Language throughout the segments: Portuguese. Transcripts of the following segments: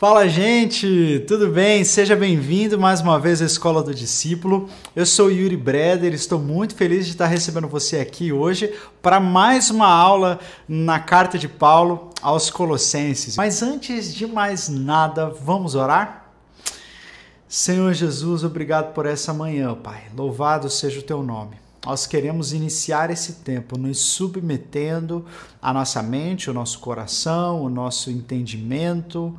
Fala, gente! Tudo bem? Seja bem-vindo mais uma vez à Escola do Discípulo. Eu sou Yuri Breder, estou muito feliz de estar recebendo você aqui hoje para mais uma aula na carta de Paulo aos Colossenses. Mas antes de mais nada, vamos orar? Senhor Jesus, obrigado por essa manhã, Pai. Louvado seja o teu nome. Nós queremos iniciar esse tempo nos submetendo a nossa mente, o nosso coração, o nosso entendimento,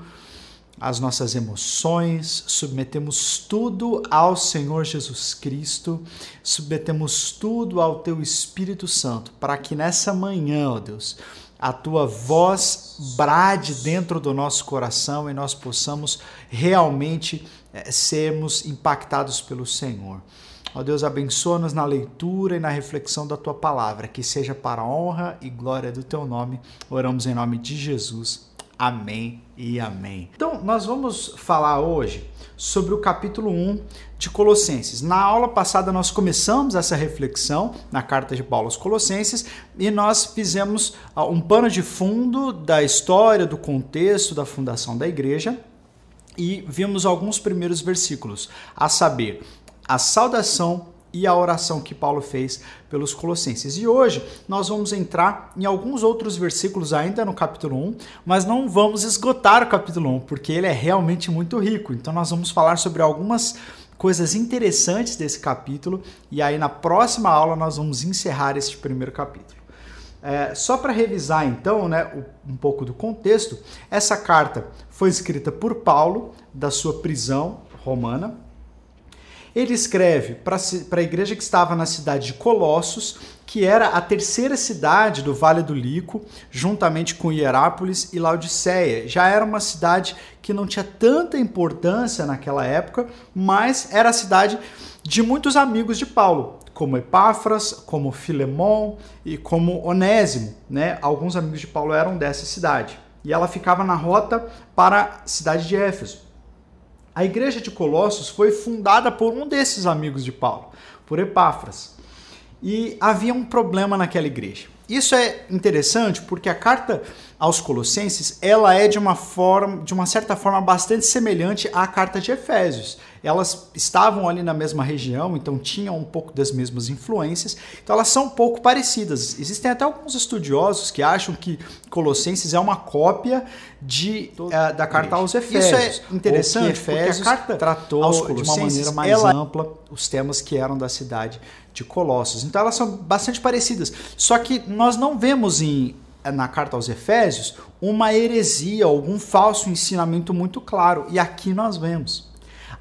as nossas emoções, submetemos tudo ao Senhor Jesus Cristo, submetemos tudo ao Teu Espírito Santo, para que nessa manhã, ó Deus, a Tua voz brade dentro do nosso coração e nós possamos realmente é, sermos impactados pelo Senhor. Ó Deus, abençoa-nos na leitura e na reflexão da tua palavra, que seja para a honra e glória do teu nome. Oramos em nome de Jesus. Amém e amém. Então, nós vamos falar hoje sobre o capítulo 1 de Colossenses. Na aula passada, nós começamos essa reflexão na carta de Paulo aos Colossenses e nós fizemos ah, um pano de fundo da história, do contexto da fundação da igreja e vimos alguns primeiros versículos, a saber, a saudação e a oração que Paulo fez pelos Colossenses. E hoje nós vamos entrar em alguns outros versículos ainda no capítulo 1, mas não vamos esgotar o capítulo 1, porque ele é realmente muito rico. Então nós vamos falar sobre algumas coisas interessantes desse capítulo e aí na próxima aula nós vamos encerrar este primeiro capítulo. É, só para revisar então né, um pouco do contexto, essa carta foi escrita por Paulo da sua prisão romana ele escreve para a igreja que estava na cidade de Colossos, que era a terceira cidade do Vale do Lico, juntamente com Hierápolis e Laodiceia. Já era uma cidade que não tinha tanta importância naquela época, mas era a cidade de muitos amigos de Paulo, como Epáfras, como Filemon e como Onésimo. Né? Alguns amigos de Paulo eram dessa cidade. E ela ficava na rota para a cidade de Éfeso. A igreja de Colossos foi fundada por um desses amigos de Paulo, por Epáfras. E havia um problema naquela igreja. Isso é interessante porque a carta aos Colossenses, ela é de uma forma, de uma certa forma bastante semelhante à carta de Efésios. Elas estavam ali na mesma região, então tinham um pouco das mesmas influências. Então elas são um pouco parecidas. Existem até alguns estudiosos que acham que Colossenses é uma cópia de, uh, da carta aos Efésios. Isso é interessante, Efésios porque a carta tratou de uma maneira mais ela... ampla os temas que eram da cidade de Colossos. Então elas são bastante parecidas. Só que nós não vemos em na carta aos Efésios uma heresia, algum falso ensinamento muito claro. E aqui nós vemos.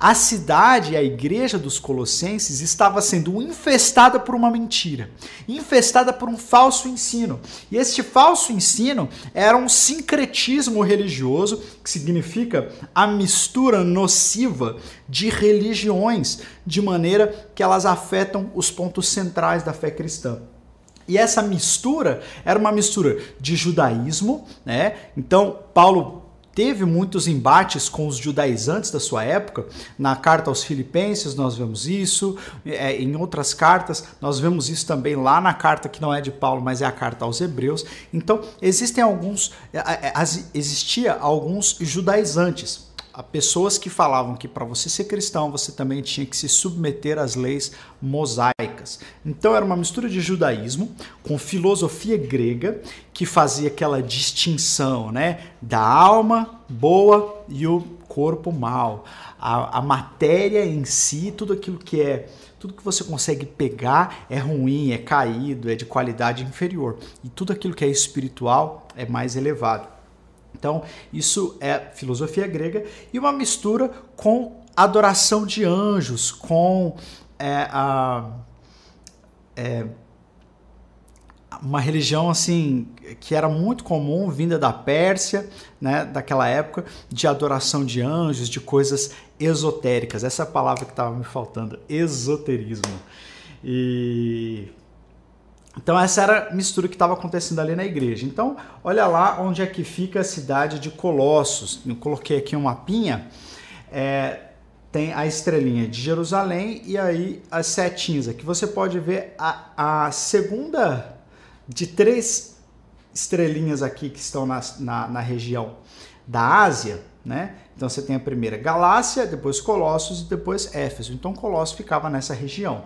A cidade, a igreja dos Colossenses, estava sendo infestada por uma mentira, infestada por um falso ensino. E este falso ensino era um sincretismo religioso, que significa a mistura nociva de religiões, de maneira que elas afetam os pontos centrais da fé cristã. E essa mistura era uma mistura de judaísmo, né? Então, Paulo teve muitos embates com os judaizantes da sua época. Na carta aos Filipenses nós vemos isso, é, em outras cartas nós vemos isso também lá na carta que não é de Paulo, mas é a carta aos Hebreus. Então existem alguns, é, é, existia alguns judaizantes pessoas que falavam que para você ser cristão você também tinha que se submeter às leis mosaicas. Então era uma mistura de judaísmo com filosofia grega que fazia aquela distinção, né, da alma boa e o corpo mal. A, a matéria em si, tudo aquilo que é tudo que você consegue pegar é ruim, é caído, é de qualidade inferior. E tudo aquilo que é espiritual é mais elevado. Então, isso é filosofia grega e uma mistura com adoração de anjos, com é, a, é, uma religião assim que era muito comum, vinda da Pérsia, né, daquela época, de adoração de anjos, de coisas esotéricas. Essa é a palavra que estava me faltando, esoterismo. E então essa era a mistura que estava acontecendo ali na igreja. Então, olha lá onde é que fica a cidade de Colossos. Eu coloquei aqui um mapinha. É, tem a estrelinha de Jerusalém e aí as setinhas. Aqui você pode ver a, a segunda de três estrelinhas aqui que estão na, na, na região da Ásia, né? Então você tem a primeira Galácia, depois Colossos e depois Éfeso. Então Colossos ficava nessa região.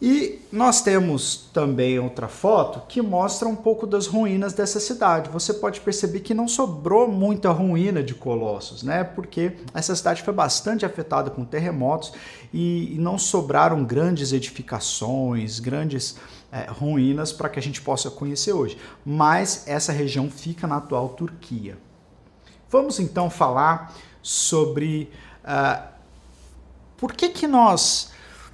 E nós temos também outra foto que mostra um pouco das ruínas dessa cidade. Você pode perceber que não sobrou muita ruína de Colossos, né? Porque essa cidade foi bastante afetada com terremotos e não sobraram grandes edificações, grandes é, ruínas para que a gente possa conhecer hoje. Mas essa região fica na atual Turquia. Vamos então falar sobre uh, por que que nós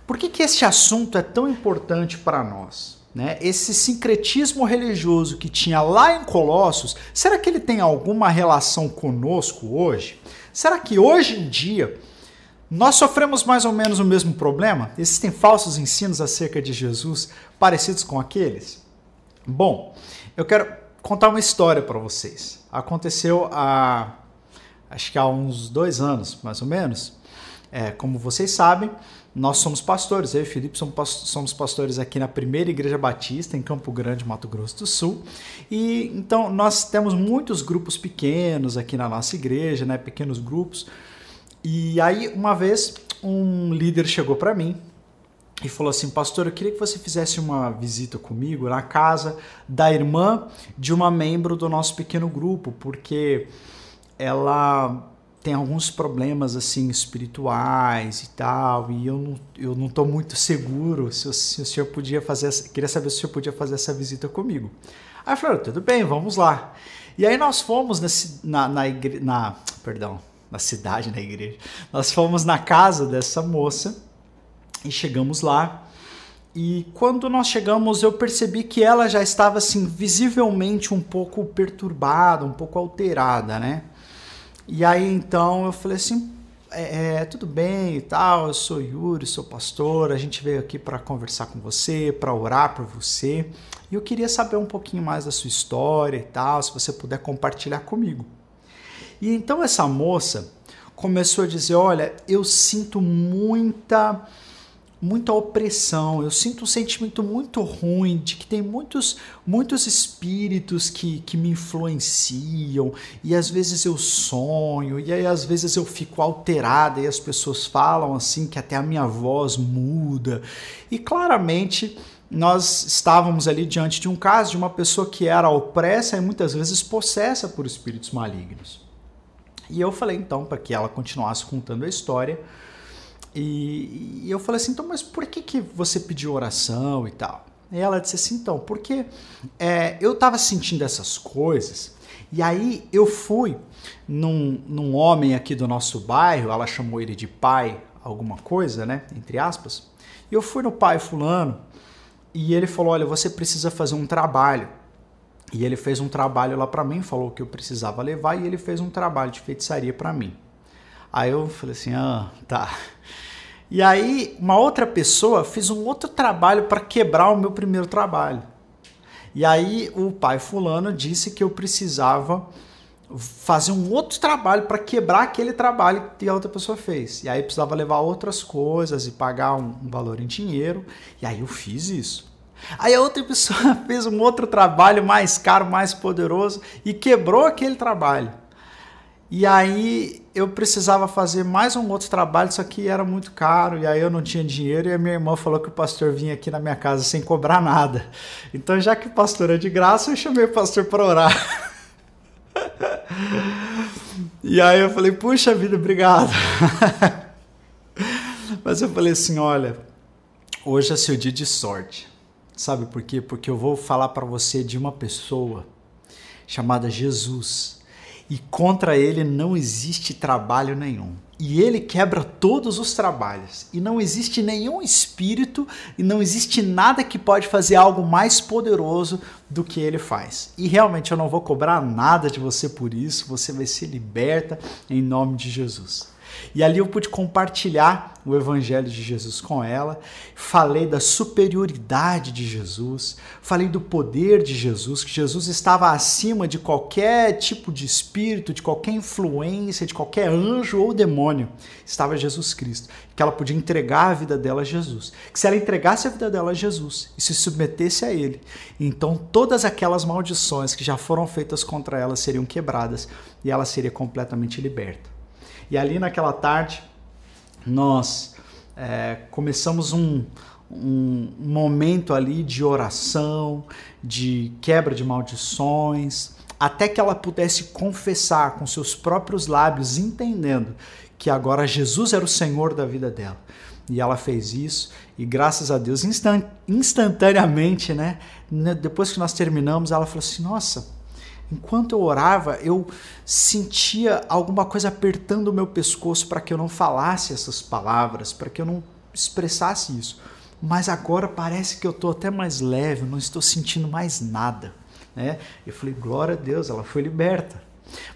por que, que esse assunto é tão importante para nós? Né? Esse sincretismo religioso que tinha lá em Colossos, será que ele tem alguma relação conosco hoje? Será que hoje em dia nós sofremos mais ou menos o mesmo problema? Existem falsos ensinos acerca de Jesus parecidos com aqueles? Bom, eu quero contar uma história para vocês. Aconteceu há, acho que há uns dois anos, mais ou menos. É, como vocês sabem, nós somos pastores, eu e Felipe somos pastores aqui na primeira igreja batista em Campo Grande, Mato Grosso do Sul. E então nós temos muitos grupos pequenos aqui na nossa igreja, né, pequenos grupos. E aí uma vez um líder chegou para mim e falou assim: Pastor, eu queria que você fizesse uma visita comigo na casa da irmã de uma membro do nosso pequeno grupo, porque ela tem alguns problemas assim espirituais e tal, e eu não, eu não tô muito seguro se, se o senhor podia fazer, essa, queria saber se o senhor podia fazer essa visita comigo. Aí eu falei, tudo bem, vamos lá. E aí nós fomos na, na, igre, na, perdão, na cidade, na igreja, nós fomos na casa dessa moça e chegamos lá. E quando nós chegamos, eu percebi que ela já estava assim visivelmente um pouco perturbada, um pouco alterada, né? E aí então eu falei assim, é, é, tudo bem e tal, eu sou Yuri, sou pastor, a gente veio aqui para conversar com você, para orar por você. E eu queria saber um pouquinho mais da sua história e tal, se você puder compartilhar comigo. E então essa moça começou a dizer: Olha, eu sinto muita muita opressão, eu sinto um sentimento muito ruim de que tem muitos, muitos espíritos que, que me influenciam e às vezes eu sonho e aí às vezes eu fico alterada e as pessoas falam assim que até a minha voz muda e claramente nós estávamos ali diante de um caso de uma pessoa que era opressa e muitas vezes possessa por espíritos malignos. E eu falei então para que ela continuasse contando a história e, e, eu falei assim, então, mas por que, que você pediu oração e tal? E ela disse assim, então, porque é, eu estava sentindo essas coisas, e aí eu fui num, num homem aqui do nosso bairro, ela chamou ele de pai, alguma coisa, né? Entre aspas. E eu fui no pai fulano, e ele falou, olha, você precisa fazer um trabalho. E ele fez um trabalho lá para mim, falou que eu precisava levar, e ele fez um trabalho de feitiçaria para mim. Aí eu falei assim, ah, tá. E aí uma outra pessoa fez um outro trabalho para quebrar o meu primeiro trabalho. E aí o pai fulano disse que eu precisava fazer um outro trabalho para quebrar aquele trabalho que a outra pessoa fez. E aí precisava levar outras coisas e pagar um, um valor em dinheiro. E aí eu fiz isso. Aí a outra pessoa fez um outro trabalho mais caro, mais poderoso e quebrou aquele trabalho. E aí eu precisava fazer mais um outro trabalho, só que era muito caro, e aí eu não tinha dinheiro, e a minha irmã falou que o pastor vinha aqui na minha casa sem cobrar nada. Então, já que o pastor é de graça, eu chamei o pastor para orar. e aí eu falei, puxa vida, obrigado. Mas eu falei assim, olha, hoje é seu dia de sorte. Sabe por quê? Porque eu vou falar para você de uma pessoa chamada Jesus e contra ele não existe trabalho nenhum. E ele quebra todos os trabalhos. E não existe nenhum espírito e não existe nada que pode fazer algo mais poderoso do que ele faz. E realmente eu não vou cobrar nada de você por isso, você vai ser liberta em nome de Jesus. E ali eu pude compartilhar o evangelho de Jesus com ela, falei da superioridade de Jesus, falei do poder de Jesus, que Jesus estava acima de qualquer tipo de espírito, de qualquer influência, de qualquer anjo ou demônio. Estava Jesus Cristo, que ela podia entregar a vida dela a Jesus. Que se ela entregasse a vida dela a Jesus e se submetesse a ele, então todas aquelas maldições que já foram feitas contra ela seriam quebradas e ela seria completamente liberta. E ali naquela tarde, nós é, começamos um, um momento ali de oração, de quebra de maldições, até que ela pudesse confessar com seus próprios lábios, entendendo que agora Jesus era o Senhor da vida dela. E ela fez isso, e graças a Deus, instantaneamente, né? Depois que nós terminamos, ela falou assim: Nossa, Enquanto eu orava, eu sentia alguma coisa apertando o meu pescoço para que eu não falasse essas palavras, para que eu não expressasse isso. Mas agora parece que eu estou até mais leve, não estou sentindo mais nada. Né? Eu falei, glória a Deus, ela foi liberta.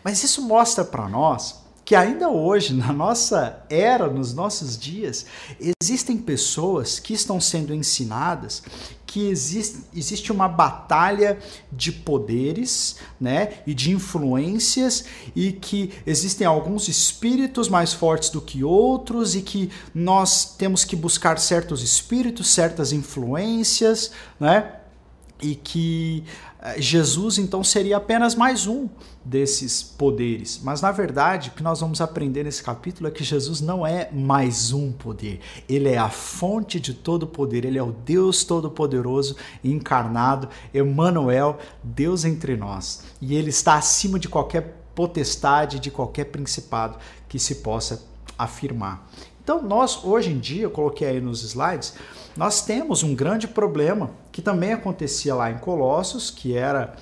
Mas isso mostra para nós que ainda hoje, na nossa era, nos nossos dias, existem pessoas que estão sendo ensinadas que existe, existe uma batalha de poderes né, e de influências e que existem alguns espíritos mais fortes do que outros e que nós temos que buscar certos espíritos, certas influências, né? E que eh, Jesus então seria apenas mais um desses poderes. Mas na verdade, o que nós vamos aprender nesse capítulo é que Jesus não é mais um poder. Ele é a fonte de todo poder, ele é o Deus todo-poderoso encarnado, Emmanuel, Deus entre nós. E ele está acima de qualquer potestade, de qualquer principado que se possa afirmar. Então, nós hoje em dia, eu coloquei aí nos slides, nós temos um grande problema que também acontecia lá em Colossos, que era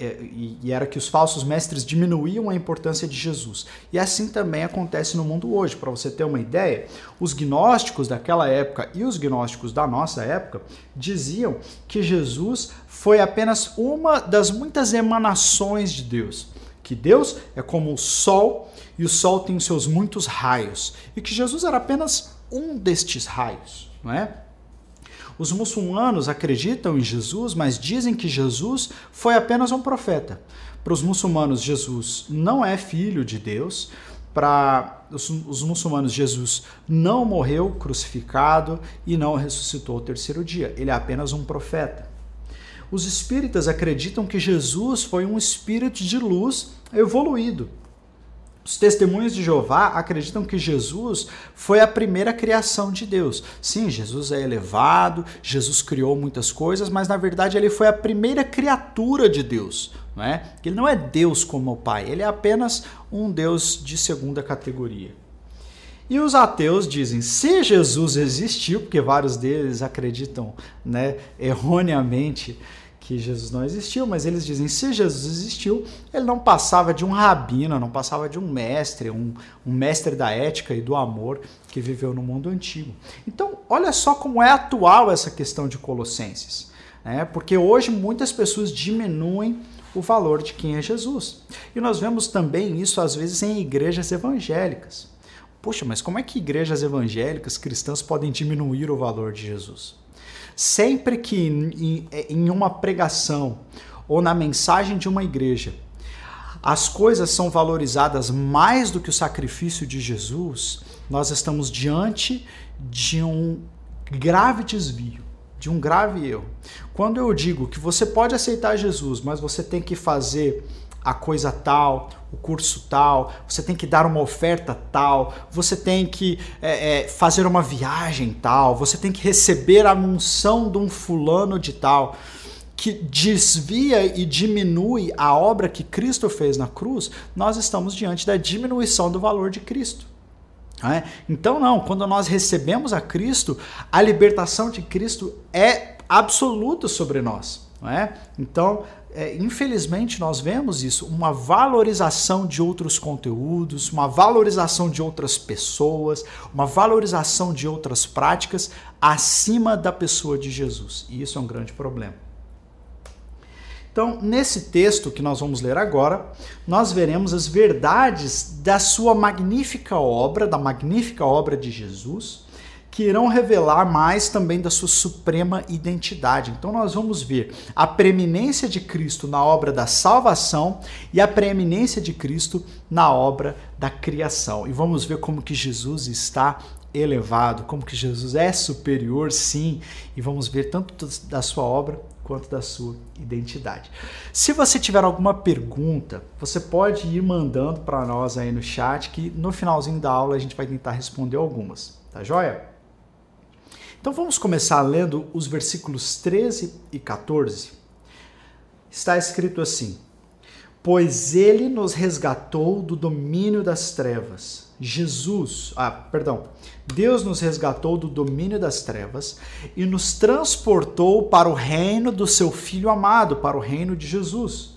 e era que os falsos mestres diminuíam a importância de Jesus. E assim também acontece no mundo hoje. Para você ter uma ideia, os gnósticos daquela época e os gnósticos da nossa época diziam que Jesus foi apenas uma das muitas emanações de Deus. Que Deus é como o sol e o sol tem seus muitos raios. E que Jesus era apenas um destes raios, não é? Os muçulmanos acreditam em Jesus, mas dizem que Jesus foi apenas um profeta. Para os muçulmanos, Jesus não é filho de Deus. Para os, os muçulmanos, Jesus não morreu crucificado e não ressuscitou ao terceiro dia. Ele é apenas um profeta. Os espíritas acreditam que Jesus foi um espírito de luz evoluído os testemunhos de Jeová acreditam que Jesus foi a primeira criação de Deus. Sim, Jesus é elevado, Jesus criou muitas coisas, mas na verdade ele foi a primeira criatura de Deus. Não é? Ele não é Deus como o Pai, ele é apenas um Deus de segunda categoria. E os ateus dizem: se Jesus existiu, porque vários deles acreditam né, erroneamente que Jesus não existiu, mas eles dizem se Jesus existiu, ele não passava de um rabino, não passava de um mestre, um, um mestre da ética e do amor que viveu no mundo antigo. Então, olha só como é atual essa questão de Colossenses, né? porque hoje muitas pessoas diminuem o valor de quem é Jesus. E nós vemos também isso às vezes em igrejas evangélicas. Poxa, mas como é que igrejas evangélicas cristãs podem diminuir o valor de Jesus? Sempre que em, em uma pregação ou na mensagem de uma igreja as coisas são valorizadas mais do que o sacrifício de Jesus, nós estamos diante de um grave desvio, de um grave erro. Quando eu digo que você pode aceitar Jesus, mas você tem que fazer a coisa tal, o curso tal, você tem que dar uma oferta tal, você tem que é, é, fazer uma viagem tal, você tem que receber a unção de um fulano de tal, que desvia e diminui a obra que Cristo fez na cruz, nós estamos diante da diminuição do valor de Cristo. É? Então, não, quando nós recebemos a Cristo, a libertação de Cristo é absoluta sobre nós. Não é? Então, é, infelizmente, nós vemos isso, uma valorização de outros conteúdos, uma valorização de outras pessoas, uma valorização de outras práticas acima da pessoa de Jesus. E isso é um grande problema. Então, nesse texto que nós vamos ler agora, nós veremos as verdades da sua magnífica obra, da magnífica obra de Jesus, que irão revelar mais também da sua suprema identidade. Então nós vamos ver a preeminência de Cristo na obra da salvação e a preeminência de Cristo na obra da criação. E vamos ver como que Jesus está elevado, como que Jesus é superior, sim, e vamos ver tanto da sua obra quanto da sua identidade. Se você tiver alguma pergunta, você pode ir mandando para nós aí no chat que no finalzinho da aula a gente vai tentar responder algumas, tá joia? Então vamos começar lendo os versículos 13 e 14. Está escrito assim: Pois ele nos resgatou do domínio das trevas. Jesus, ah, perdão, Deus nos resgatou do domínio das trevas e nos transportou para o reino do seu Filho amado, para o reino de Jesus,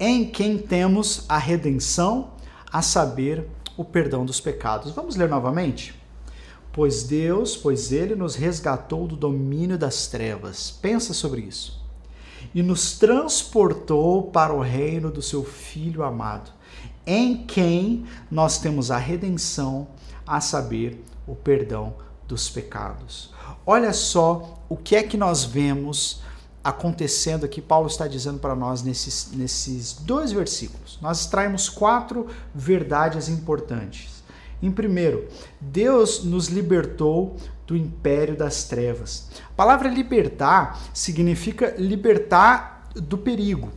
em quem temos a redenção, a saber, o perdão dos pecados. Vamos ler novamente? Pois Deus, pois Ele nos resgatou do domínio das trevas. Pensa sobre isso. E nos transportou para o reino do seu Filho amado, em quem nós temos a redenção, a saber, o perdão dos pecados. Olha só o que é que nós vemos acontecendo aqui, Paulo está dizendo para nós nesses, nesses dois versículos. Nós extraímos quatro verdades importantes. Em primeiro, Deus nos libertou do império das trevas. A palavra libertar significa libertar do perigo.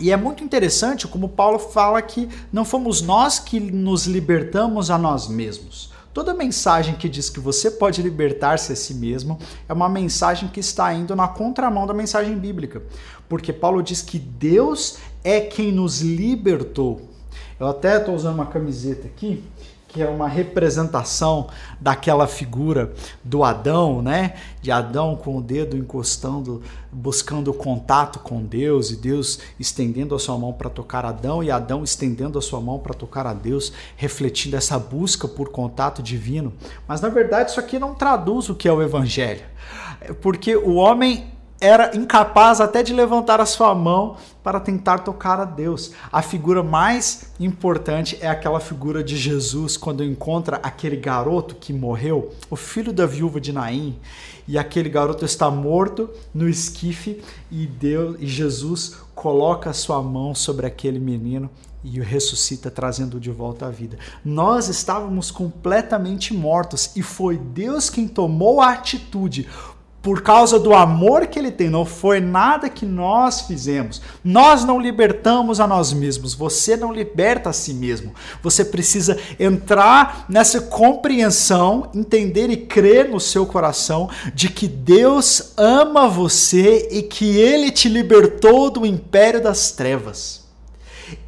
E é muito interessante como Paulo fala que não fomos nós que nos libertamos a nós mesmos. Toda mensagem que diz que você pode libertar-se a si mesmo é uma mensagem que está indo na contramão da mensagem bíblica. Porque Paulo diz que Deus é quem nos libertou. Eu até estou usando uma camiseta aqui que é uma representação daquela figura do Adão, né? De Adão com o dedo encostando, buscando contato com Deus e Deus estendendo a sua mão para tocar Adão e Adão estendendo a sua mão para tocar a Deus, refletindo essa busca por contato divino. Mas na verdade isso aqui não traduz o que é o evangelho. Porque o homem era incapaz até de levantar a sua mão para tentar tocar a Deus. A figura mais importante é aquela figura de Jesus quando encontra aquele garoto que morreu, o filho da viúva de Naim, e aquele garoto está morto no esquife e Deus e Jesus coloca a sua mão sobre aquele menino e o ressuscita trazendo de volta à vida. Nós estávamos completamente mortos e foi Deus quem tomou a atitude por causa do amor que ele tem, não foi nada que nós fizemos. Nós não libertamos a nós mesmos, você não liberta a si mesmo. Você precisa entrar nessa compreensão, entender e crer no seu coração de que Deus ama você e que ele te libertou do império das trevas.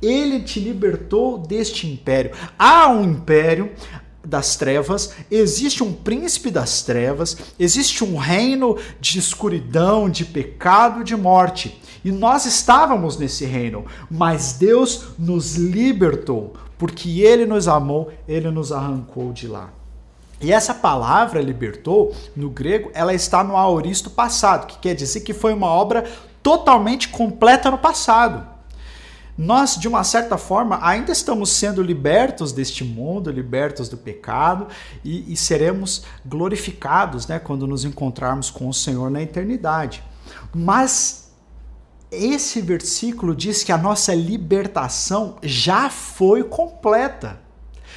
Ele te libertou deste império. Há um império, das trevas, existe um príncipe das trevas, existe um reino de escuridão, de pecado, de morte. E nós estávamos nesse reino, mas Deus nos libertou, porque ele nos amou, ele nos arrancou de lá. E essa palavra libertou, no grego, ela está no aoristo passado, que quer dizer que foi uma obra totalmente completa no passado nós, de uma certa forma, ainda estamos sendo libertos deste mundo, libertos do pecado e, e seremos glorificados né, quando nos encontrarmos com o Senhor na eternidade. Mas esse versículo diz que a nossa libertação já foi completa.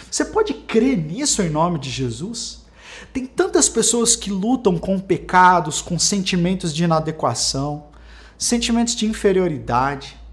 Você pode crer nisso em nome de Jesus? Tem tantas pessoas que lutam com pecados, com sentimentos de inadequação, sentimentos de inferioridade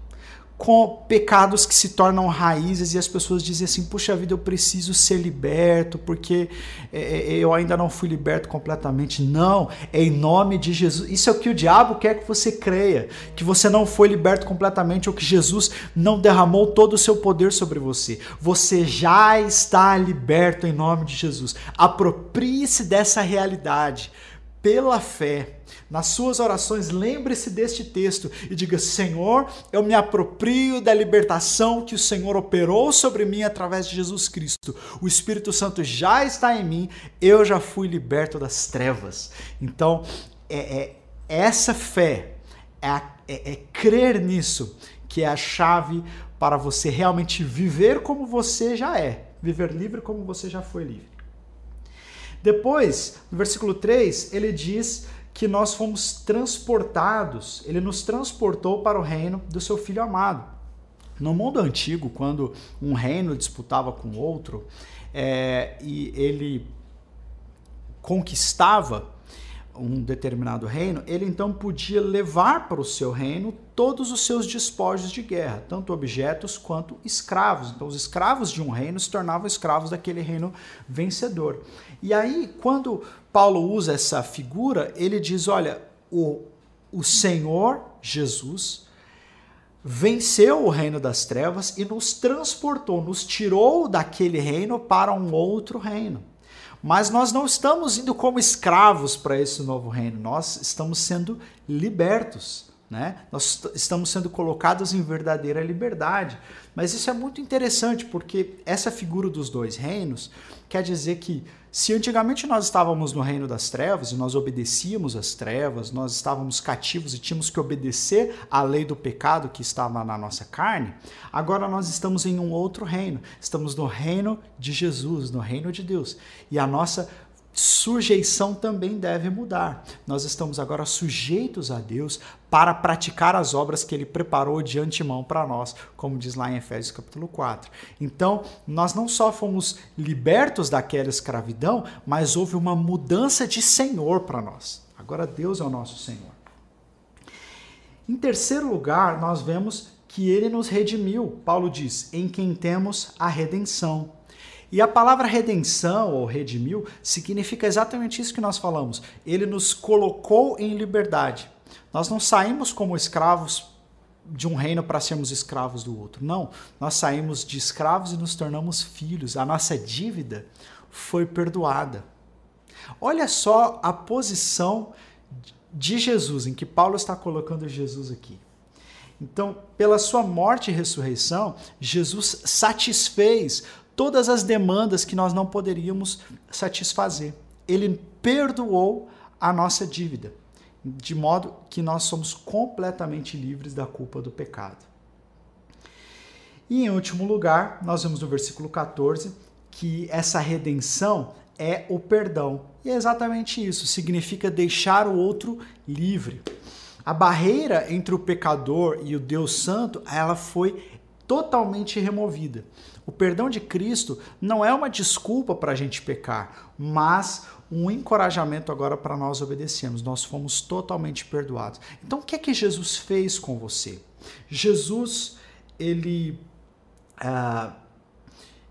com pecados que se tornam raízes e as pessoas dizem assim: puxa vida, eu preciso ser liberto porque é, é, eu ainda não fui liberto completamente. Não, é em nome de Jesus. Isso é o que o diabo quer que você creia: que você não foi liberto completamente ou que Jesus não derramou todo o seu poder sobre você. Você já está liberto em nome de Jesus. Aproprie-se dessa realidade pela fé nas suas orações, lembre-se deste texto e diga: Senhor, eu me aproprio da libertação que o Senhor operou sobre mim através de Jesus Cristo. O Espírito Santo já está em mim, eu já fui liberto das trevas. Então, é, é essa fé é é, é crer nisso que é a chave para você realmente viver como você já é, viver livre como você já foi livre. Depois, no versículo 3, ele diz que nós fomos transportados, ele nos transportou para o reino do seu filho amado. No mundo antigo, quando um reino disputava com outro é, e ele conquistava um determinado reino, ele então podia levar para o seu reino todos os seus despojos de guerra, tanto objetos quanto escravos. Então, os escravos de um reino se tornavam escravos daquele reino vencedor. E aí, quando Paulo usa essa figura, ele diz: olha, o, o Senhor Jesus venceu o reino das trevas e nos transportou, nos tirou daquele reino para um outro reino. Mas nós não estamos indo como escravos para esse novo reino, nós estamos sendo libertos. Né? Nós estamos sendo colocados em verdadeira liberdade. Mas isso é muito interessante porque essa figura dos dois reinos quer dizer que se antigamente nós estávamos no reino das trevas e nós obedecíamos às trevas, nós estávamos cativos e tínhamos que obedecer à lei do pecado que estava na nossa carne, agora nós estamos em um outro reino. Estamos no reino de Jesus, no reino de Deus. E a nossa sujeição também deve mudar. Nós estamos agora sujeitos a Deus para praticar as obras que ele preparou de antemão para nós, como diz lá em Efésios capítulo 4. Então, nós não só fomos libertos daquela escravidão, mas houve uma mudança de Senhor para nós. Agora Deus é o nosso Senhor. Em terceiro lugar, nós vemos que ele nos redimiu. Paulo diz: "Em quem temos a redenção". E a palavra redenção ou redimiu significa exatamente isso que nós falamos. Ele nos colocou em liberdade. Nós não saímos como escravos de um reino para sermos escravos do outro. Não, nós saímos de escravos e nos tornamos filhos. A nossa dívida foi perdoada. Olha só a posição de Jesus, em que Paulo está colocando Jesus aqui. Então, pela sua morte e ressurreição, Jesus satisfez todas as demandas que nós não poderíamos satisfazer. Ele perdoou a nossa dívida, de modo que nós somos completamente livres da culpa do pecado. E em último lugar, nós vemos no versículo 14 que essa redenção é o perdão. E é exatamente isso, significa deixar o outro livre. A barreira entre o pecador e o Deus Santo, ela foi totalmente removida. O perdão de Cristo não é uma desculpa para a gente pecar, mas um encorajamento agora para nós obedecermos. Nós fomos totalmente perdoados. Então, o que é que Jesus fez com você? Jesus, ele, uh,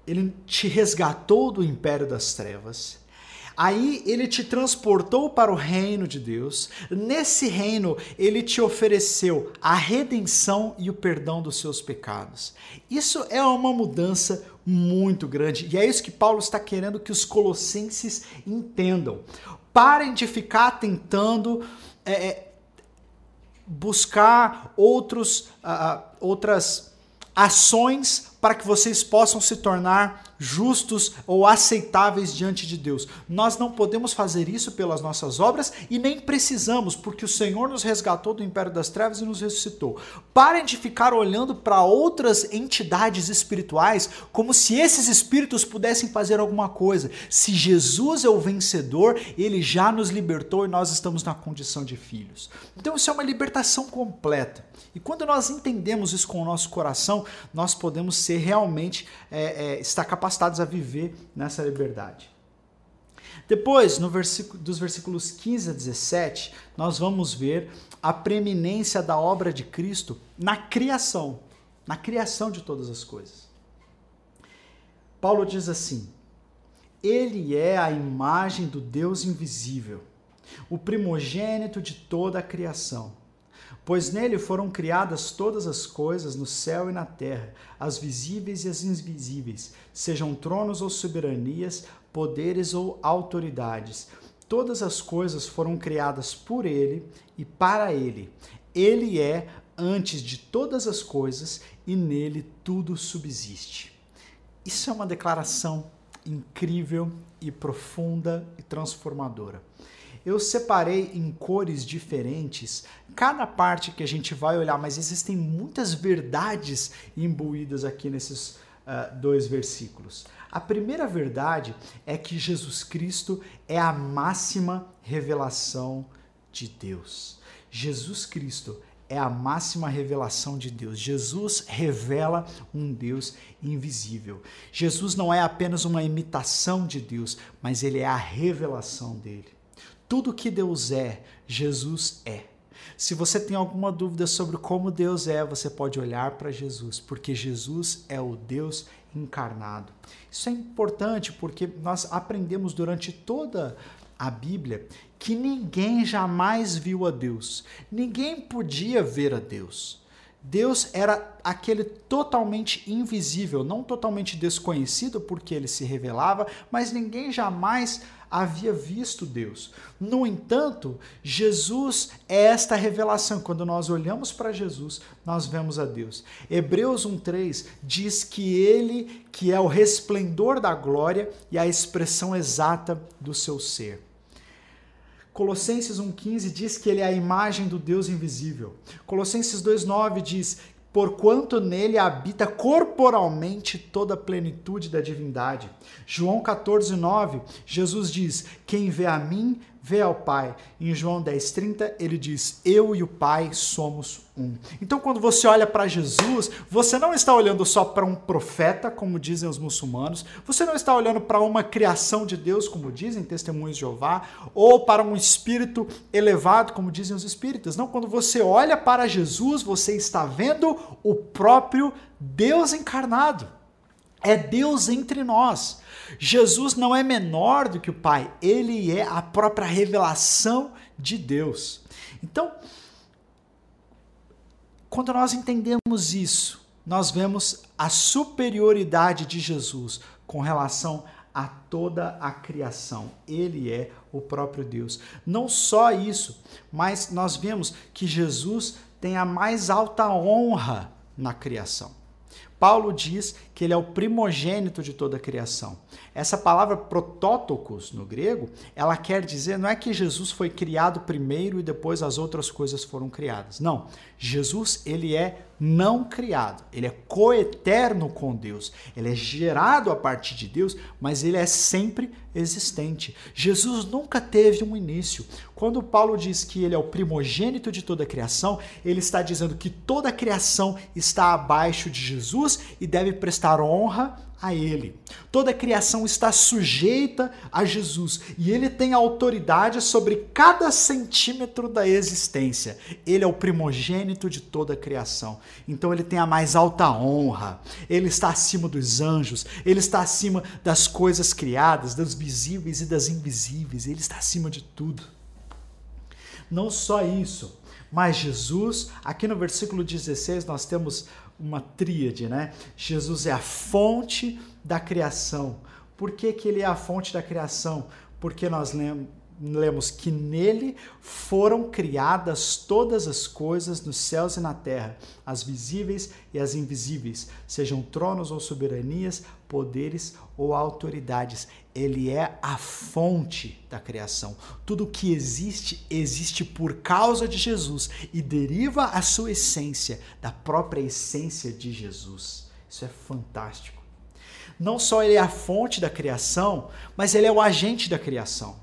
ele te resgatou do império das trevas Aí ele te transportou para o reino de Deus. Nesse reino, ele te ofereceu a redenção e o perdão dos seus pecados. Isso é uma mudança muito grande e é isso que Paulo está querendo que os colossenses entendam. Parem de ficar tentando é, buscar outros, uh, outras ações para que vocês possam se tornar justos ou aceitáveis diante de Deus. Nós não podemos fazer isso pelas nossas obras e nem precisamos, porque o Senhor nos resgatou do império das trevas e nos ressuscitou. Parem de ficar olhando para outras entidades espirituais como se esses espíritos pudessem fazer alguma coisa. Se Jesus é o vencedor, ele já nos libertou e nós estamos na condição de filhos. Então isso é uma libertação completa. E quando nós entendemos isso com o nosso coração, nós podemos ser realmente é, é, estar capacitados a viver nessa liberdade. Depois, no versículo, dos versículos 15 a 17, nós vamos ver a preeminência da obra de Cristo na criação, na criação de todas as coisas. Paulo diz assim: Ele é a imagem do Deus invisível, o primogênito de toda a criação. Pois nele foram criadas todas as coisas no céu e na terra, as visíveis e as invisíveis, sejam tronos ou soberanias, poderes ou autoridades. Todas as coisas foram criadas por ele e para ele. Ele é antes de todas as coisas e nele tudo subsiste. Isso é uma declaração incrível e profunda e transformadora. Eu separei em cores diferentes cada parte que a gente vai olhar, mas existem muitas verdades imbuídas aqui nesses uh, dois versículos. A primeira verdade é que Jesus Cristo é a máxima revelação de Deus. Jesus Cristo é a máxima revelação de Deus. Jesus revela um Deus invisível. Jesus não é apenas uma imitação de Deus, mas ele é a revelação dele. Tudo que Deus é, Jesus é. Se você tem alguma dúvida sobre como Deus é, você pode olhar para Jesus, porque Jesus é o Deus encarnado. Isso é importante porque nós aprendemos durante toda a Bíblia que ninguém jamais viu a Deus. Ninguém podia ver a Deus. Deus era aquele totalmente invisível, não totalmente desconhecido porque ele se revelava, mas ninguém jamais havia visto Deus. No entanto, Jesus é esta revelação. Quando nós olhamos para Jesus, nós vemos a Deus. Hebreus 1:3 diz que ele que é o resplendor da glória e a expressão exata do seu ser. Colossenses 1,15 diz que ele é a imagem do Deus invisível. Colossenses 2,9 diz: Porquanto nele habita corporalmente toda a plenitude da divindade. João 14,9, Jesus diz: Quem vê a mim, vê ao Pai. Em João 10,30, ele diz: Eu e o Pai somos um. Então, quando você olha para Jesus, você não está olhando só para um profeta, como dizem os muçulmanos, você não está olhando para uma criação de Deus, como dizem testemunhos de Jeová, ou para um espírito elevado, como dizem os espíritas. Não, quando você olha para Jesus, você está vendo o próprio Deus encarnado. É Deus entre nós. Jesus não é menor do que o Pai, ele é a própria revelação de Deus. Então, quando nós entendemos isso, nós vemos a superioridade de Jesus com relação a toda a criação. Ele é o próprio Deus. Não só isso, mas nós vemos que Jesus tem a mais alta honra na criação. Paulo diz que ele é o primogênito de toda a criação. Essa palavra protótocos no grego, ela quer dizer, não é que Jesus foi criado primeiro e depois as outras coisas foram criadas. Não. Jesus, ele é não criado, ele é coeterno com Deus. Ele é gerado a partir de Deus, mas ele é sempre existente. Jesus nunca teve um início. Quando Paulo diz que ele é o primogênito de toda a criação, ele está dizendo que toda a criação está abaixo de Jesus e deve prestar honra a Ele. Toda a criação está sujeita a Jesus e Ele tem autoridade sobre cada centímetro da existência. Ele é o primogênito de toda a criação. Então Ele tem a mais alta honra. Ele está acima dos anjos. Ele está acima das coisas criadas, das visíveis e das invisíveis. Ele está acima de tudo. Não só isso, mas Jesus, aqui no versículo 16, nós temos uma tríade, né? Jesus é a fonte da criação. Por que, que ele é a fonte da criação? Porque nós lemos lemos que nele foram criadas todas as coisas nos céus e na terra, as visíveis e as invisíveis, sejam tronos ou soberanias, poderes ou autoridades. Ele é a fonte da criação. Tudo que existe, existe por causa de Jesus e deriva a sua essência da própria essência de Jesus. Isso é fantástico. Não só ele é a fonte da criação, mas ele é o agente da criação.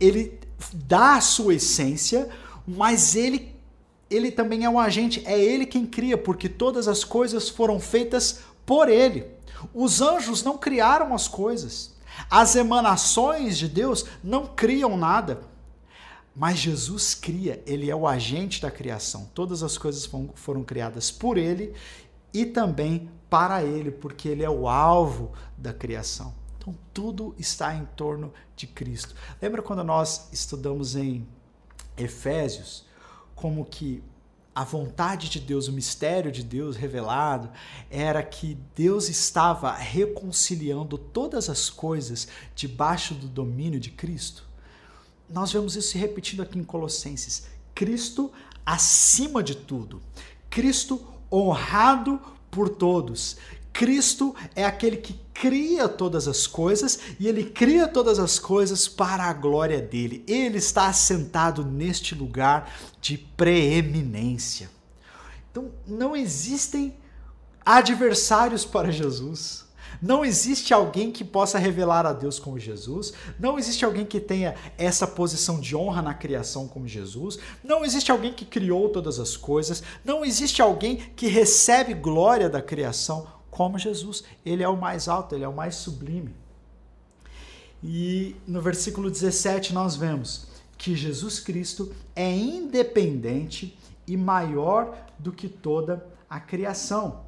Ele dá a sua essência, mas ele ele também é um agente, é ele quem cria, porque todas as coisas foram feitas por ele. Os anjos não criaram as coisas. As emanações de Deus não criam nada. Mas Jesus cria, ele é o agente da criação. Todas as coisas foram criadas por ele e também para ele, porque ele é o alvo da criação. Então tudo está em torno de Cristo. Lembra quando nós estudamos em Efésios como que a vontade de Deus, o mistério de Deus revelado, era que Deus estava reconciliando todas as coisas debaixo do domínio de Cristo? Nós vemos isso se repetindo aqui em Colossenses. Cristo acima de tudo. Cristo honrado por todos. Cristo é aquele que cria todas as coisas e ele cria todas as coisas para a glória dele. Ele está assentado neste lugar de preeminência. Então, não existem adversários para Jesus. Não existe alguém que possa revelar a Deus como Jesus. Não existe alguém que tenha essa posição de honra na criação como Jesus. Não existe alguém que criou todas as coisas. Não existe alguém que recebe glória da criação como Jesus. Ele é o mais alto, ele é o mais sublime. E no versículo 17 nós vemos que Jesus Cristo é independente e maior do que toda a criação.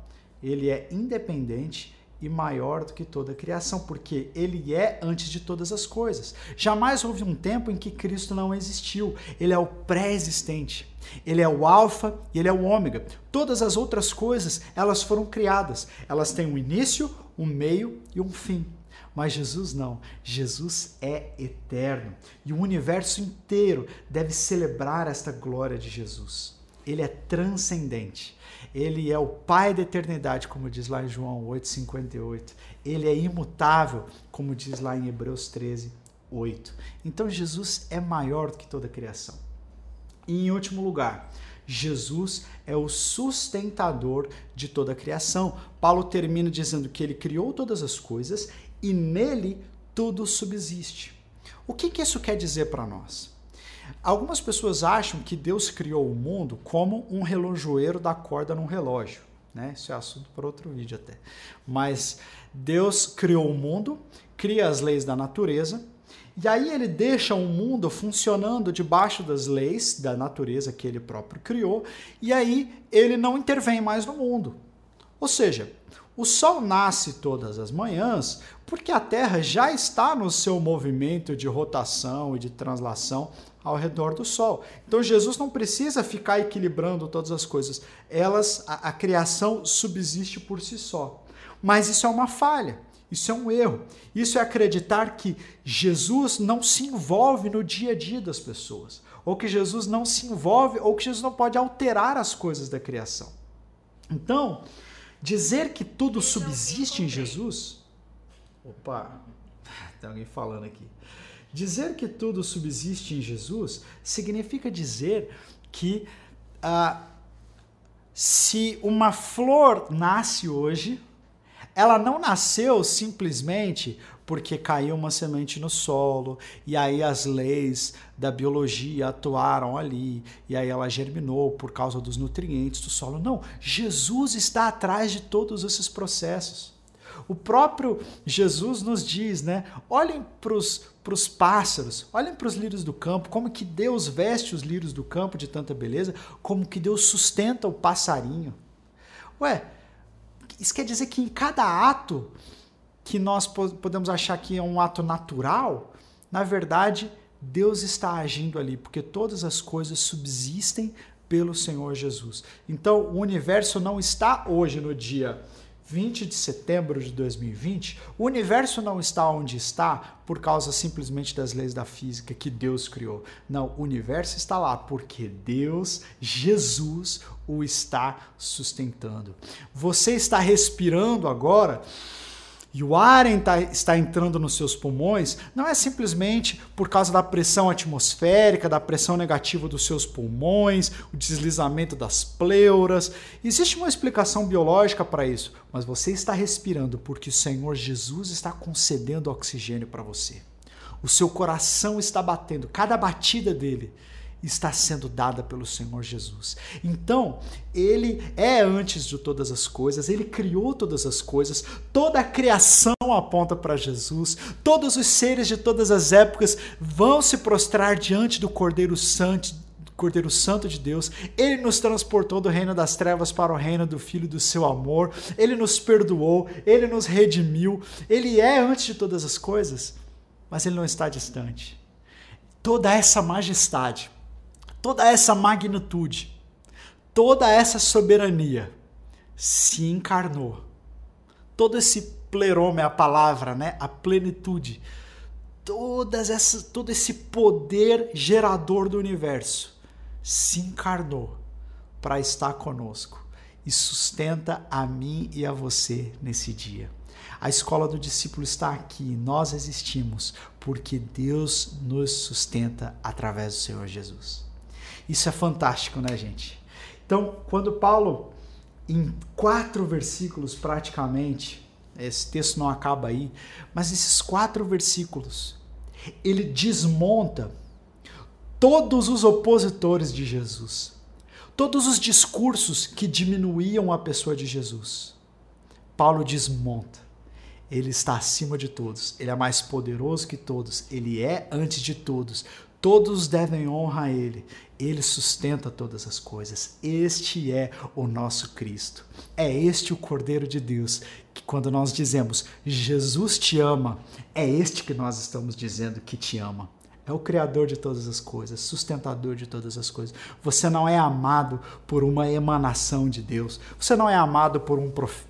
Ele é independente e maior do que toda a criação, porque ele é antes de todas as coisas. Jamais houve um tempo em que Cristo não existiu. Ele é o pré-existente. Ele é o alfa e ele é o ômega. Todas as outras coisas, elas foram criadas. Elas têm um início, um meio e um fim. Mas Jesus não. Jesus é eterno. E o universo inteiro deve celebrar esta glória de Jesus. Ele é transcendente. Ele é o Pai da eternidade, como diz lá em João 8,58. Ele é imutável, como diz lá em Hebreus 13, 8. Então Jesus é maior do que toda a criação. E em último lugar, Jesus é o sustentador de toda a criação. Paulo termina dizendo que ele criou todas as coisas e nele tudo subsiste. O que, que isso quer dizer para nós? Algumas pessoas acham que Deus criou o mundo como um relojoeiro da corda num relógio. Né? Isso é assunto para outro vídeo até. Mas Deus criou o mundo, cria as leis da natureza, e aí ele deixa o mundo funcionando debaixo das leis da natureza que ele próprio criou, e aí ele não intervém mais no mundo. Ou seja, o Sol nasce todas as manhãs porque a Terra já está no seu movimento de rotação e de translação ao redor do Sol. Então Jesus não precisa ficar equilibrando todas as coisas. Elas, a, a criação subsiste por si só. Mas isso é uma falha. Isso é um erro. Isso é acreditar que Jesus não se envolve no dia a dia das pessoas, ou que Jesus não se envolve, ou que Jesus não pode alterar as coisas da criação. Então, Dizer que tudo subsiste em Jesus. Opa, tem alguém falando aqui. Dizer que tudo subsiste em Jesus significa dizer que ah, se uma flor nasce hoje, ela não nasceu simplesmente porque caiu uma semente no solo e aí as leis da biologia atuaram ali e aí ela germinou por causa dos nutrientes do solo. Não, Jesus está atrás de todos esses processos. O próprio Jesus nos diz, né? Olhem para os pássaros, olhem para os lírios do campo, como que Deus veste os lírios do campo de tanta beleza, como que Deus sustenta o passarinho. Ué, isso quer dizer que em cada ato que nós podemos achar que é um ato natural, na verdade, Deus está agindo ali, porque todas as coisas subsistem pelo Senhor Jesus. Então, o universo não está hoje no dia 20 de setembro de 2020, o universo não está onde está por causa simplesmente das leis da física que Deus criou. Não, o universo está lá porque Deus, Jesus, o está sustentando. Você está respirando agora e o ar está entrando nos seus pulmões, não é simplesmente por causa da pressão atmosférica, da pressão negativa dos seus pulmões, o deslizamento das pleuras. Existe uma explicação biológica para isso, mas você está respirando porque o Senhor Jesus está concedendo oxigênio para você. O seu coração está batendo, cada batida dele está sendo dada pelo Senhor Jesus. Então, ele é antes de todas as coisas, ele criou todas as coisas, toda a criação aponta para Jesus, todos os seres de todas as épocas vão se prostrar diante do Cordeiro Santo. Cordeiro Santo de Deus, ele nos transportou do reino das trevas para o reino do Filho do seu amor, ele nos perdoou, ele nos redimiu, ele é antes de todas as coisas, mas ele não está distante. Toda essa majestade, toda essa magnitude, toda essa soberania se encarnou. Todo esse pleroma é a palavra, né? A plenitude. Todas essas, todo esse poder gerador do universo se encarnou para estar conosco. e sustenta a mim e a você nesse dia. A escola do discípulo está aqui, nós existimos porque Deus nos sustenta através do Senhor Jesus. Isso é fantástico, né, gente? Então, quando Paulo, em quatro versículos praticamente, esse texto não acaba aí, mas esses quatro versículos, ele desmonta todos os opositores de Jesus, todos os discursos que diminuíam a pessoa de Jesus. Paulo desmonta. Ele está acima de todos, ele é mais poderoso que todos, ele é antes de todos. Todos devem honra a ele. Ele sustenta todas as coisas. Este é o nosso Cristo. É este o Cordeiro de Deus que quando nós dizemos Jesus te ama, é este que nós estamos dizendo que te ama. É o Criador de todas as coisas, sustentador de todas as coisas. Você não é amado por uma emanação de Deus. Você não é amado por um, prof...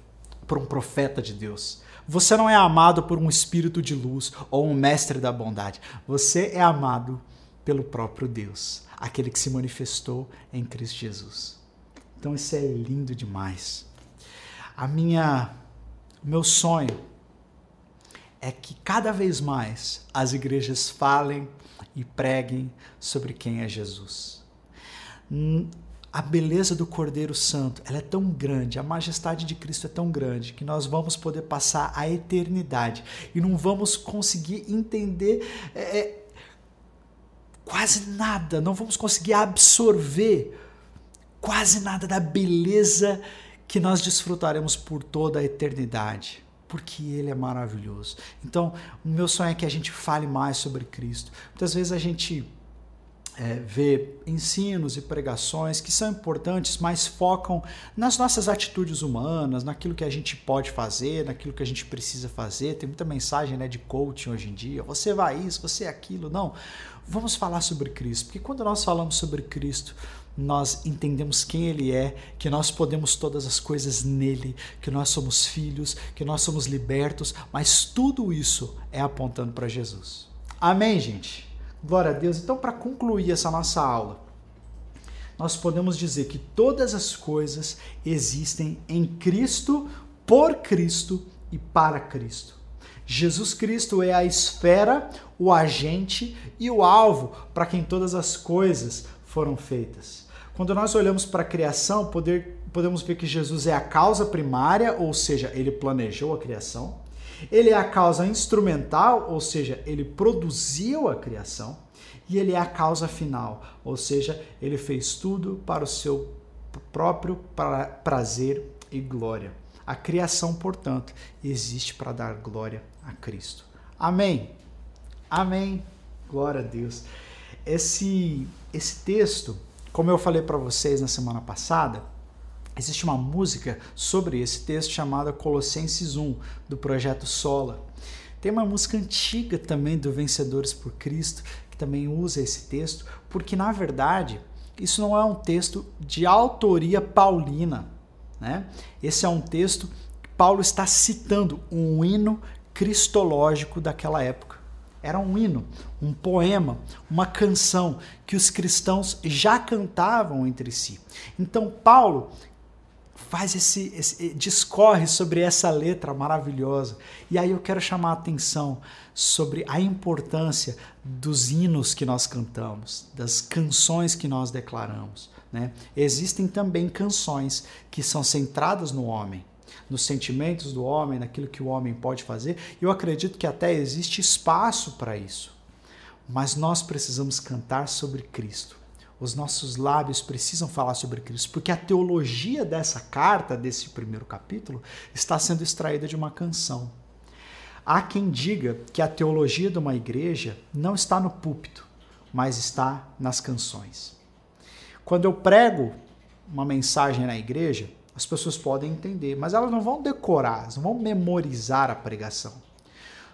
por um profeta de Deus. Você não é amado por um espírito de luz ou um mestre da bondade. Você é amado pelo próprio Deus, aquele que se manifestou em Cristo Jesus. Então isso é lindo demais. A minha meu sonho é que cada vez mais as igrejas falem e preguem sobre quem é Jesus a beleza do Cordeiro Santo, ela é tão grande, a majestade de Cristo é tão grande que nós vamos poder passar a eternidade e não vamos conseguir entender é, é, quase nada, não vamos conseguir absorver quase nada da beleza que nós desfrutaremos por toda a eternidade porque ele é maravilhoso. Então, o meu sonho é que a gente fale mais sobre Cristo. Muitas vezes a gente é, ver ensinos e pregações que são importantes, mas focam nas nossas atitudes humanas, naquilo que a gente pode fazer, naquilo que a gente precisa fazer. Tem muita mensagem né, de coaching hoje em dia: você vai isso, você é aquilo. Não. Vamos falar sobre Cristo, porque quando nós falamos sobre Cristo, nós entendemos quem Ele é, que nós podemos todas as coisas nele, que nós somos filhos, que nós somos libertos, mas tudo isso é apontando para Jesus. Amém, gente? Glória a Deus. Então, para concluir essa nossa aula, nós podemos dizer que todas as coisas existem em Cristo, por Cristo e para Cristo. Jesus Cristo é a esfera, o agente e o alvo para quem todas as coisas foram feitas. Quando nós olhamos para a criação, poder, podemos ver que Jesus é a causa primária, ou seja, ele planejou a criação. Ele é a causa instrumental, ou seja, ele produziu a criação, e ele é a causa final, ou seja, ele fez tudo para o seu próprio prazer e glória. A criação, portanto, existe para dar glória a Cristo. Amém. Amém. Glória a Deus. Esse esse texto, como eu falei para vocês na semana passada, Existe uma música sobre esse texto chamada Colossenses 1, do projeto Sola. Tem uma música antiga também do Vencedores por Cristo, que também usa esse texto, porque na verdade isso não é um texto de autoria paulina. Né? Esse é um texto que Paulo está citando um hino cristológico daquela época. Era um hino, um poema, uma canção que os cristãos já cantavam entre si. Então, Paulo faz esse, esse, discorre sobre essa letra maravilhosa. E aí eu quero chamar a atenção sobre a importância dos hinos que nós cantamos, das canções que nós declaramos. Né? Existem também canções que são centradas no homem, nos sentimentos do homem, naquilo que o homem pode fazer. Eu acredito que até existe espaço para isso. Mas nós precisamos cantar sobre Cristo os nossos lábios precisam falar sobre Cristo, porque a teologia dessa carta, desse primeiro capítulo, está sendo extraída de uma canção. Há quem diga que a teologia de uma igreja não está no púlpito, mas está nas canções. Quando eu prego uma mensagem na igreja, as pessoas podem entender, mas elas não vão decorar, elas não vão memorizar a pregação.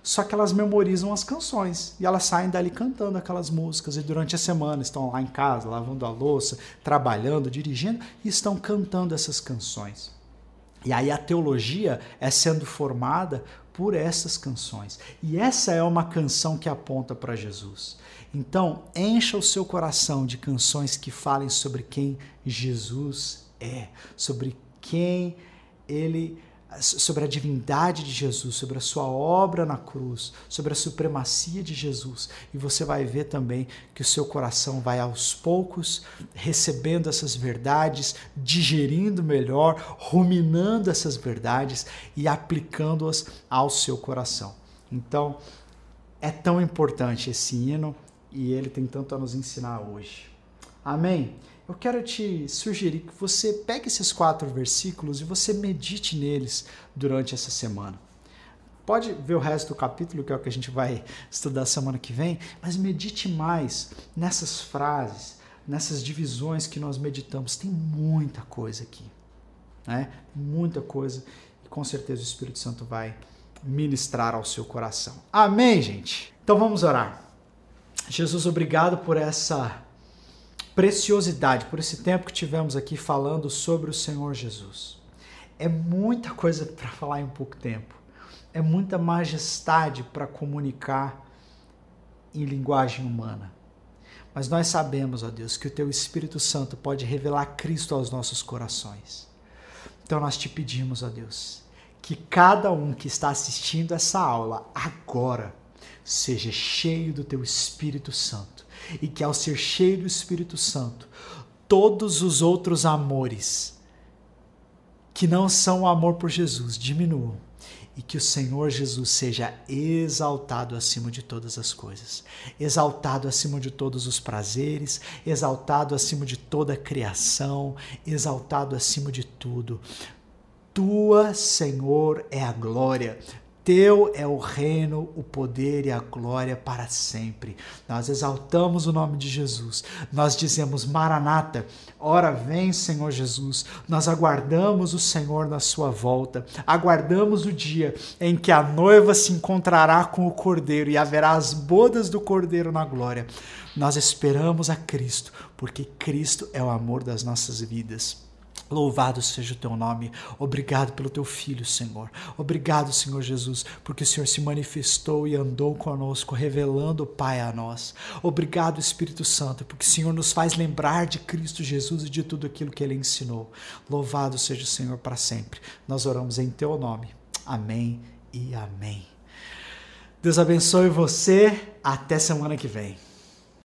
Só que elas memorizam as canções e elas saem dali cantando aquelas músicas e durante a semana estão lá em casa, lavando a louça, trabalhando, dirigindo e estão cantando essas canções. E aí a teologia é sendo formada por essas canções. E essa é uma canção que aponta para Jesus. Então, encha o seu coração de canções que falem sobre quem Jesus é, sobre quem ele sobre a divindade de Jesus, sobre a sua obra na cruz, sobre a supremacia de Jesus. E você vai ver também que o seu coração vai aos poucos recebendo essas verdades, digerindo melhor, ruminando essas verdades e aplicando-as ao seu coração. Então, é tão importante esse hino e ele tem tanto a nos ensinar hoje. Amém? Eu quero te sugerir que você pegue esses quatro versículos e você medite neles durante essa semana. Pode ver o resto do capítulo, que é o que a gente vai estudar semana que vem, mas medite mais nessas frases, nessas divisões que nós meditamos. Tem muita coisa aqui, né? Muita coisa e com certeza o Espírito Santo vai ministrar ao seu coração. Amém, gente? Então vamos orar. Jesus, obrigado por essa preciosidade, por esse tempo que tivemos aqui falando sobre o Senhor Jesus. É muita coisa para falar em pouco tempo. É muita majestade para comunicar em linguagem humana. Mas nós sabemos, ó Deus, que o teu Espírito Santo pode revelar Cristo aos nossos corações. Então nós te pedimos, ó Deus, que cada um que está assistindo essa aula agora seja cheio do teu Espírito Santo e que ao ser cheio do Espírito Santo, todos os outros amores que não são o amor por Jesus diminuam e que o Senhor Jesus seja exaltado acima de todas as coisas, exaltado acima de todos os prazeres, exaltado acima de toda a criação, exaltado acima de tudo. Tua, Senhor, é a glória. Teu é o reino, o poder e a glória para sempre. Nós exaltamos o nome de Jesus. Nós dizemos: Maranata, ora vem, Senhor Jesus. Nós aguardamos o Senhor na sua volta. Aguardamos o dia em que a noiva se encontrará com o Cordeiro e haverá as bodas do Cordeiro na glória. Nós esperamos a Cristo, porque Cristo é o amor das nossas vidas. Louvado seja o teu nome. Obrigado pelo teu filho, Senhor. Obrigado, Senhor Jesus, porque o Senhor se manifestou e andou conosco, revelando o Pai a nós. Obrigado, Espírito Santo, porque o Senhor nos faz lembrar de Cristo Jesus e de tudo aquilo que ele ensinou. Louvado seja o Senhor para sempre. Nós oramos em teu nome. Amém e amém. Deus abençoe você. Até semana que vem.